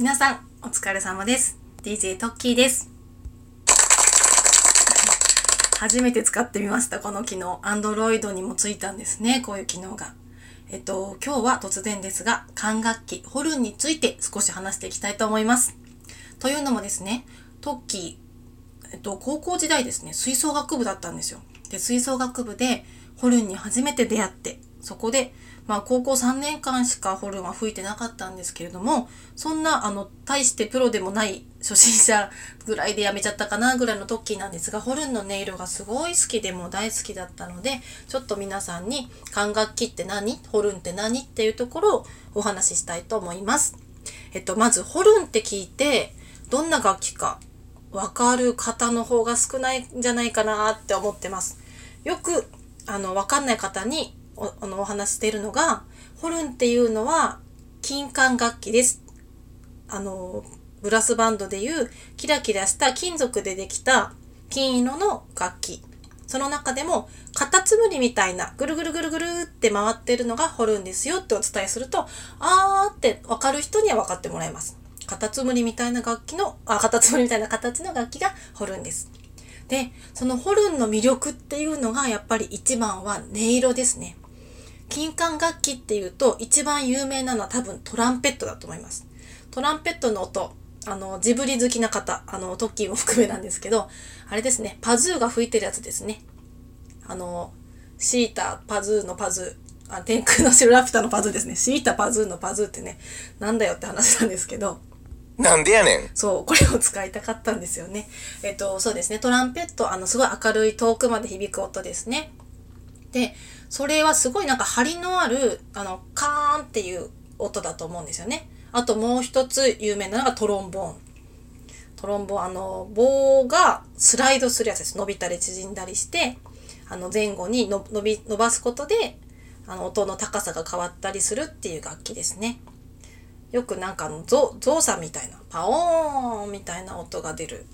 皆さん、お疲れ様です。DJ トッキーです。初めて使ってみました、この機能。Android にもついたんですね、こういう機能が。えっと、今日は突然ですが、管楽器、ホルンについて少し話していきたいと思います。というのもですね、トッキー、えっと、高校時代ですね、吹奏楽部だったんですよ。で、吹奏楽部でホルンに初めて出会って、そこで、まあ、高校3年間しかホルンは吹いてなかったんですけれども、そんな、あの、大してプロでもない初心者ぐらいでやめちゃったかなぐらいのトッキーなんですが、ホルンの音色がすごい好きでも大好きだったので、ちょっと皆さんに管楽器って何？ホルンって何？っていうところをお話ししたいと思います。えっと、まず、ホルンって聞いて、どんな楽器かわかる方の方が少ないんじゃないかなって思ってます。よく、あの、わかんない方におあのお話しているのが、ホルンっていうのは金管楽器です。あの、ブラスバンドでいうキラキラした金属でできた金色の楽器。その中でも、カタツムリみたいなぐるぐるぐるぐるって回ってるのがホルンですよってお伝えすると、あーってわかる人には分かってもらえます。カタツムリみたいな楽器の、あ、カタツムリみたいな形の楽器がホルンです。で、そのホルンの魅力っていうのがやっぱり一番は音色ですね。金管楽器っていうと一番有名なのは多分トランペットだと思います。トランペットの音、あの、ジブリ好きな方、あの、トッキーも含めなんですけど、あれですね、パズーが吹いてるやつですね。あの、シータ、パズーのパズー、あ、天空の城ラピュタのパズーですね。シータ、パズーのパズーってね、なんだよって話なんですけど、なんでやねん。そう、これを使いたかったんですよね。えっと、そうですね。トランペット、あの、すごい明るい遠くまで響く音ですね。で、それはすごいなんか張りのある、あの、カーンっていう音だと思うんですよね。あともう一つ有名なのがトロンボーン。トロンボーン、あの、棒がスライドするやつです。伸びたり縮んだりして、あの、前後にの伸び、伸ばすことで、あの、音の高さが変わったりするっていう楽器ですね。よくなんかあのゾゾウさんみたいなパオーンみたいな音が出る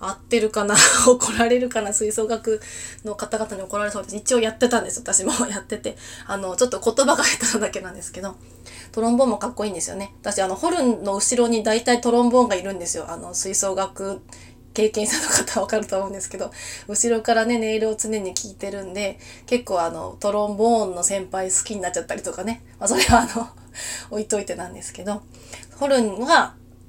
合ってるかな 怒られるかな吹奏楽の方々に怒られそうです。一応やってたんです私もやってて。あのちょっと言葉が下手なだけなんですけど。トロンボーンもかっこいいんですよね。私あのホルンの後ろに大体トロンボーンがいるんですよ。あの吹奏楽経験者の方はわかると思うんですけど。後ろからね音色を常に聞いてるんで結構あのトロンボーンの先輩好きになっちゃったりとかね、まあ、それはあの 置いといてなんですけど。ホルンは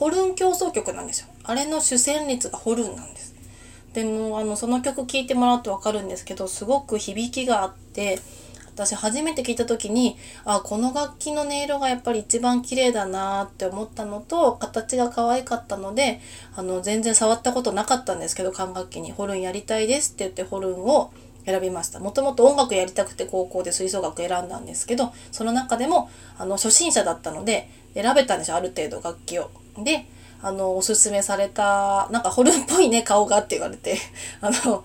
ホルン競争曲なんですよ。あれの主旋律がホルンなんです。でもあのその曲聴いてもらうと分かるんですけどすごく響きがあって私初めて聞いた時にあこの楽器の音色がやっぱり一番綺麗だなって思ったのと形が可愛かったのであの全然触ったことなかったんですけど管楽器に。ホルンやりたいですって言ってホルンを選びました。もともと音楽やりたくて高校で吹奏楽選んだんですけどその中でもあの初心者だったので選べたんですよある程度楽器を。であのおすすめされたなんかホルンっぽいね顔がって言われて あの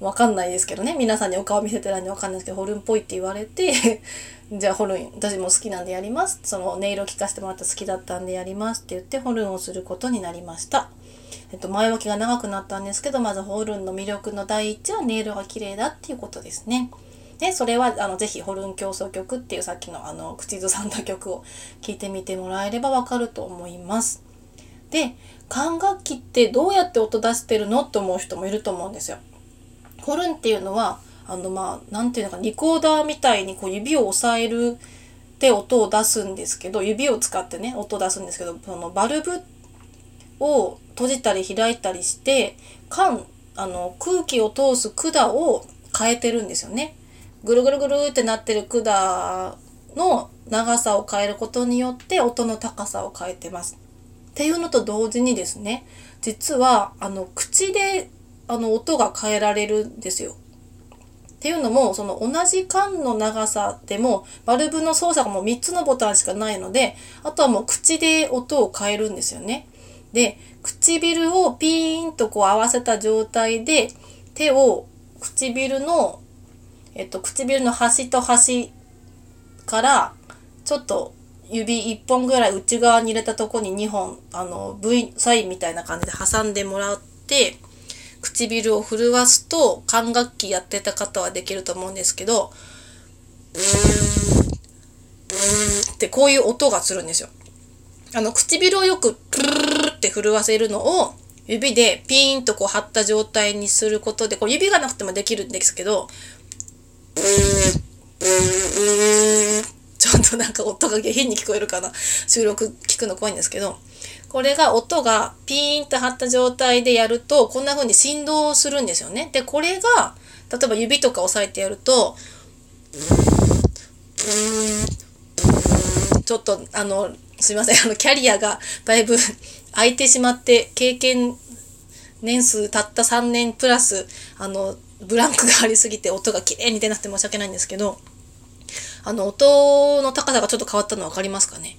わかんないですけどね皆さんにお顔見せてないんでわかんないですけどホルンっぽいって言われて じゃあホルン私も好きなんでやりますその音色聞かせてもらった好きだったんでやりますって言ってホルンをすることになりました。えっと、前置きが長くなったんですけどまずホルンの魅力の第一は音色が綺麗だっていうことですね。でそれはあのぜひホルン競争曲っていうさっきのあの口ずさんだ曲を聴いてみてもらえればわかると思います。で管楽器ってどうやって音出してるのって思う人もいると思うんですよ。ホルンっていうのはあのまあなんていうのかリコーダーみたいにこう指を押さえるで音を出すんですけど指を使ってね音を出すんですけどそのバルブを閉じたり開いたりして管あの空気を通す管を変えてるんですよね。ぐるぐるぐるってなってる管の長さを変えることによって音の高さを変えてます。っていうのと同時にですね実はあの口であの音が変えられるんですよ。っていうのもその同じ管の長さでもバルブの操作がもう3つのボタンしかないのであとはもう口で音を変えるんですよね。で唇をピーンとこう合わせた状態で手を唇の、えっと、唇の端と端からちょっと指1本ぐらい内側に入れたとこに2本あの V サインみたいな感じで挟んでもらって唇を震わすと管楽器やってた方はできると思うんですけどブーンブーンってこういう音がするんですよ。あの唇をよくプルルルって震わせるのを指でピーンとこう張った状態にすることでこう指がなくてもできるんですけどちょっとなんか音が下品に聞こえるかな。収録聞くの怖いんですけど。これが音がピーンと張った状態でやるとこんな風に振動するんですよね。でこれが例えば指とか押さえてやるとちょっとあのすいません。あのキャリアがだいぶ 空いてしまって経験年数たった3年プラスあのブランクがありすぎて音が綺麗に出なくて申し訳ないんですけどあの音の高さがちょっと変わったの分かりますかね？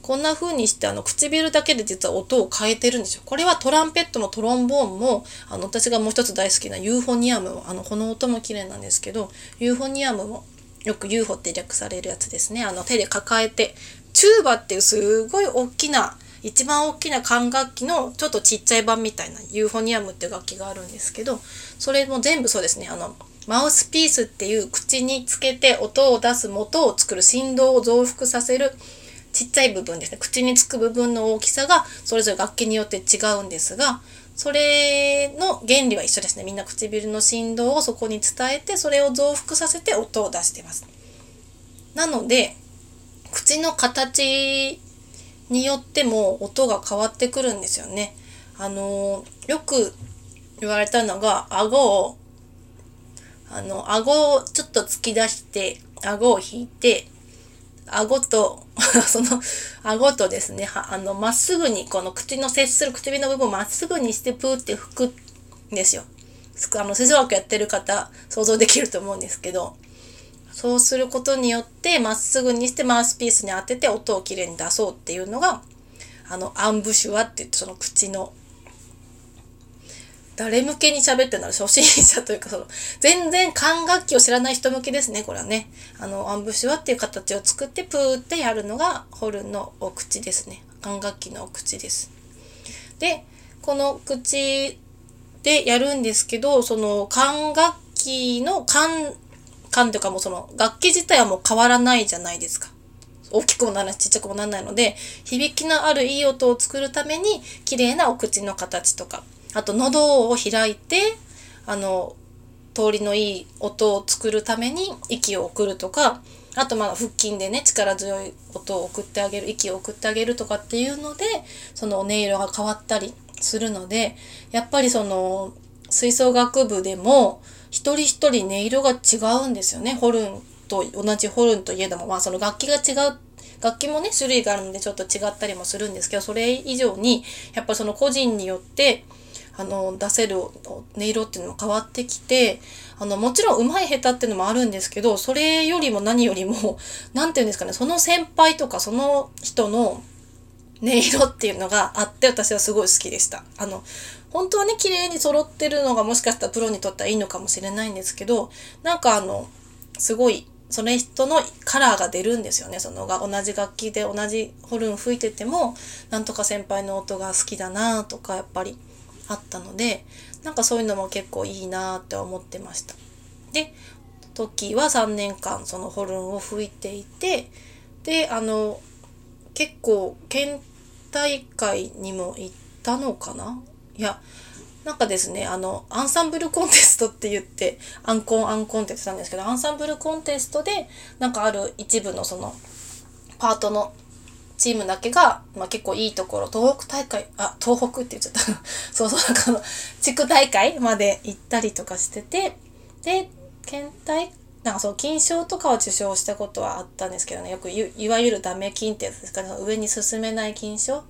こんな風にしてあの唇だけで実は音を変えてるんですよ。これはトランペットもトロンボーンもあの私がもう一つ大好きなユーフォニアムもあのこの音も綺麗なんですけどユーフォニアムもよく UFO って略されるやつですね。あの手で抱えてチューバっていうすごい大きな一番大きな管楽器のちょっとちっちゃい版みたいなユーフォニアムっていう楽器があるんですけどそれも全部そうですね。あのマウスピースっていう口につけて音を出す元を作る振動を増幅させるちっちゃい部分ですね。口につく部分の大きさがそれぞれ楽器によって違うんですがそれの原理は一緒ですね。みんな唇の振動をそこに伝えてそれを増幅させて音を出してます。なので口の形によっても音が変わってくるんですよねあのよく言われたのが顎をあの顎をちょっと突き出して顎を引いて顎と その顎とですねあのまっすぐにこの口の接する唇の部分をまっすぐにしてプーって吹くんですよ。あの吹奏楽やってる方想像できると思うんですけどそうすることによってまっすぐにしてマウスピースに当てて音をきれいに出そうっていうのがあのアンブシュアって言ってその口の。誰向けに喋ってんだろう初心者というかその全然管楽器を知らない人向けですねこれはね。あのアンブシュワっていう形を作ってプーってやるのがホルンのお口ですね。管楽器のお口です。でこの口でやるんですけどその管楽器の管管というかもうその楽器自体はもう変わらないじゃないですか。大きくもならないちっちゃくもならないので響きのあるいい音を作るために綺麗なお口の形とかあと喉を開いてあの通りのいい音を作るために息を送るとかあとまあ腹筋でね力強い音を送ってあげる息を送ってあげるとかっていうのでその音色が変わったりするのでやっぱりその吹奏楽部でも一人一人音色が違うんですよねホルンと同じホルンといえどもまあその楽器が違う楽器もね種類があるのでちょっと違ったりもするんですけどそれ以上にやっぱその個人によってあの出せる音色っていうのも変わってきてあのもちろん上手い下手っていうのもあるんですけどそれよりも何よりも 何て言うんですかねその先輩とかその人の音色っていうのがあって私はすごい好きでした。あの本当はね綺麗に揃ってるのがもしかしたらプロにとってはいいのかもしれないんですけどなんかあのすごいその人のカラーが出るんですよねそのが同じ楽器で同じホルン吹いててもなんとか先輩の音が好きだなとかやっぱりあったのでなんかそういうのも結構いいなって思ってました。で時は3年間そのホルンを吹いていてであの結構県大会にも行ったのかないやなんかですねあのアンサンブルコンテストって言ってアンコンアンコンって言ってたんですけどアンサンブルコンテストでなんかある一部のそのパートのチームだけが、まあ、結構いいところ東北大会あ東北って言っちゃった。そうそうなんかあの地区大会まで行ったりとかしててで県大なんかそう金賞とかは受賞したことはあったんですけどねよくいわゆるダメ金ってやつですかね。上に進めない金賞。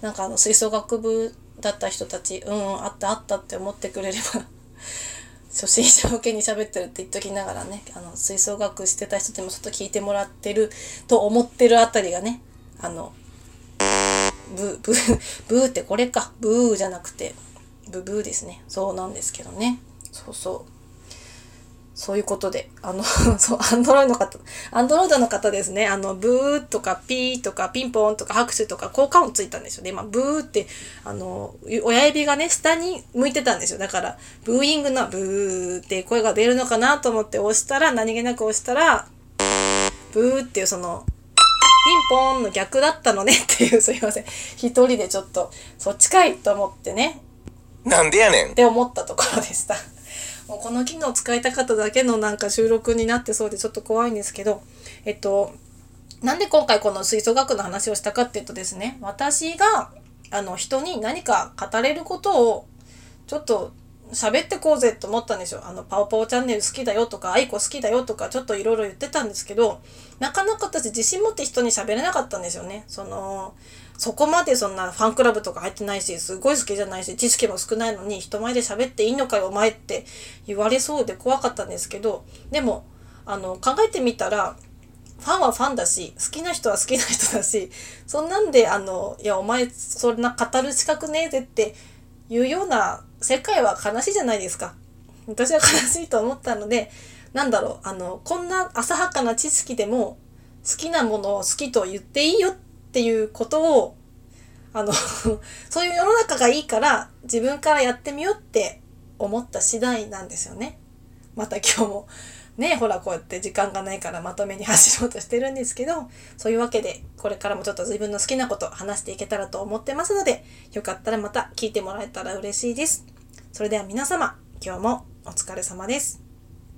なんかあの吹奏楽部だった人たちうんあったあったって思ってくれれば 初心者向けに喋ってるって言っときながらねあの吹奏楽してた人でもちょっと聞いてもらってると思ってるあたりがねあのブー、ブー、ブーってこれか。ブーじゃなくて、ブブーですね。そうなんですけどね。そうそう。そういうことで、あの、そう、アンドロイドの方、アンドロイドの方ですね、あの、ブーとかピーとかピンポンとか拍手とか効果音ついたんですよね。まあ、ブーって、あの、親指がね、下に向いてたんですよ。だから、ブーイングのブーって声が出るのかなと思って押したら、何気なく押したら、ブーっていうその、ピンポンの逆だったのね っていう、すいません。一人でちょっと、そっちかいと思ってね。なんでやねんって思ったところでした。もうこの機能使いたかっただけのなんか収録になってそうでちょっと怖いんですけど、えっと、なんで今回この吹奏楽の話をしたかっていうとですね、私があの人に何か語れることをちょっと喋ってこうぜと思ったんですよ。あの、パオパオチャンネル好きだよとか、アイコ好きだよとか、ちょっといろいろ言ってたんですけど、なかなか私自信持って人に喋れなかったんですよね。その、そこまでそんなファンクラブとか入ってないし、すごい好きじゃないし、知識も少ないのに人前で喋っていいのかよ、お前って言われそうで怖かったんですけど、でも、あの、考えてみたら、ファンはファンだし、好きな人は好きな人だし、そんなんで、あの、いや、お前、そんな語る資格ねえぜっていうような世界は悲しいじゃないですか。私は悲しいと思ったので、なんだろう、あの、こんな浅はかな知識でも、好きなものを好きと言っていいよっっていうことを、あの そういう世の中がいいから自分からやってみようって思った次第なんですよね。また今日もね、ほらこうやって時間がないからまとめに走ろうとしてるんですけど、そういうわけでこれからもちょっと自分の好きなこと話していけたらと思ってますので、よかったらまた聞いてもらえたら嬉しいです。それでは皆様、今日もお疲れ様です。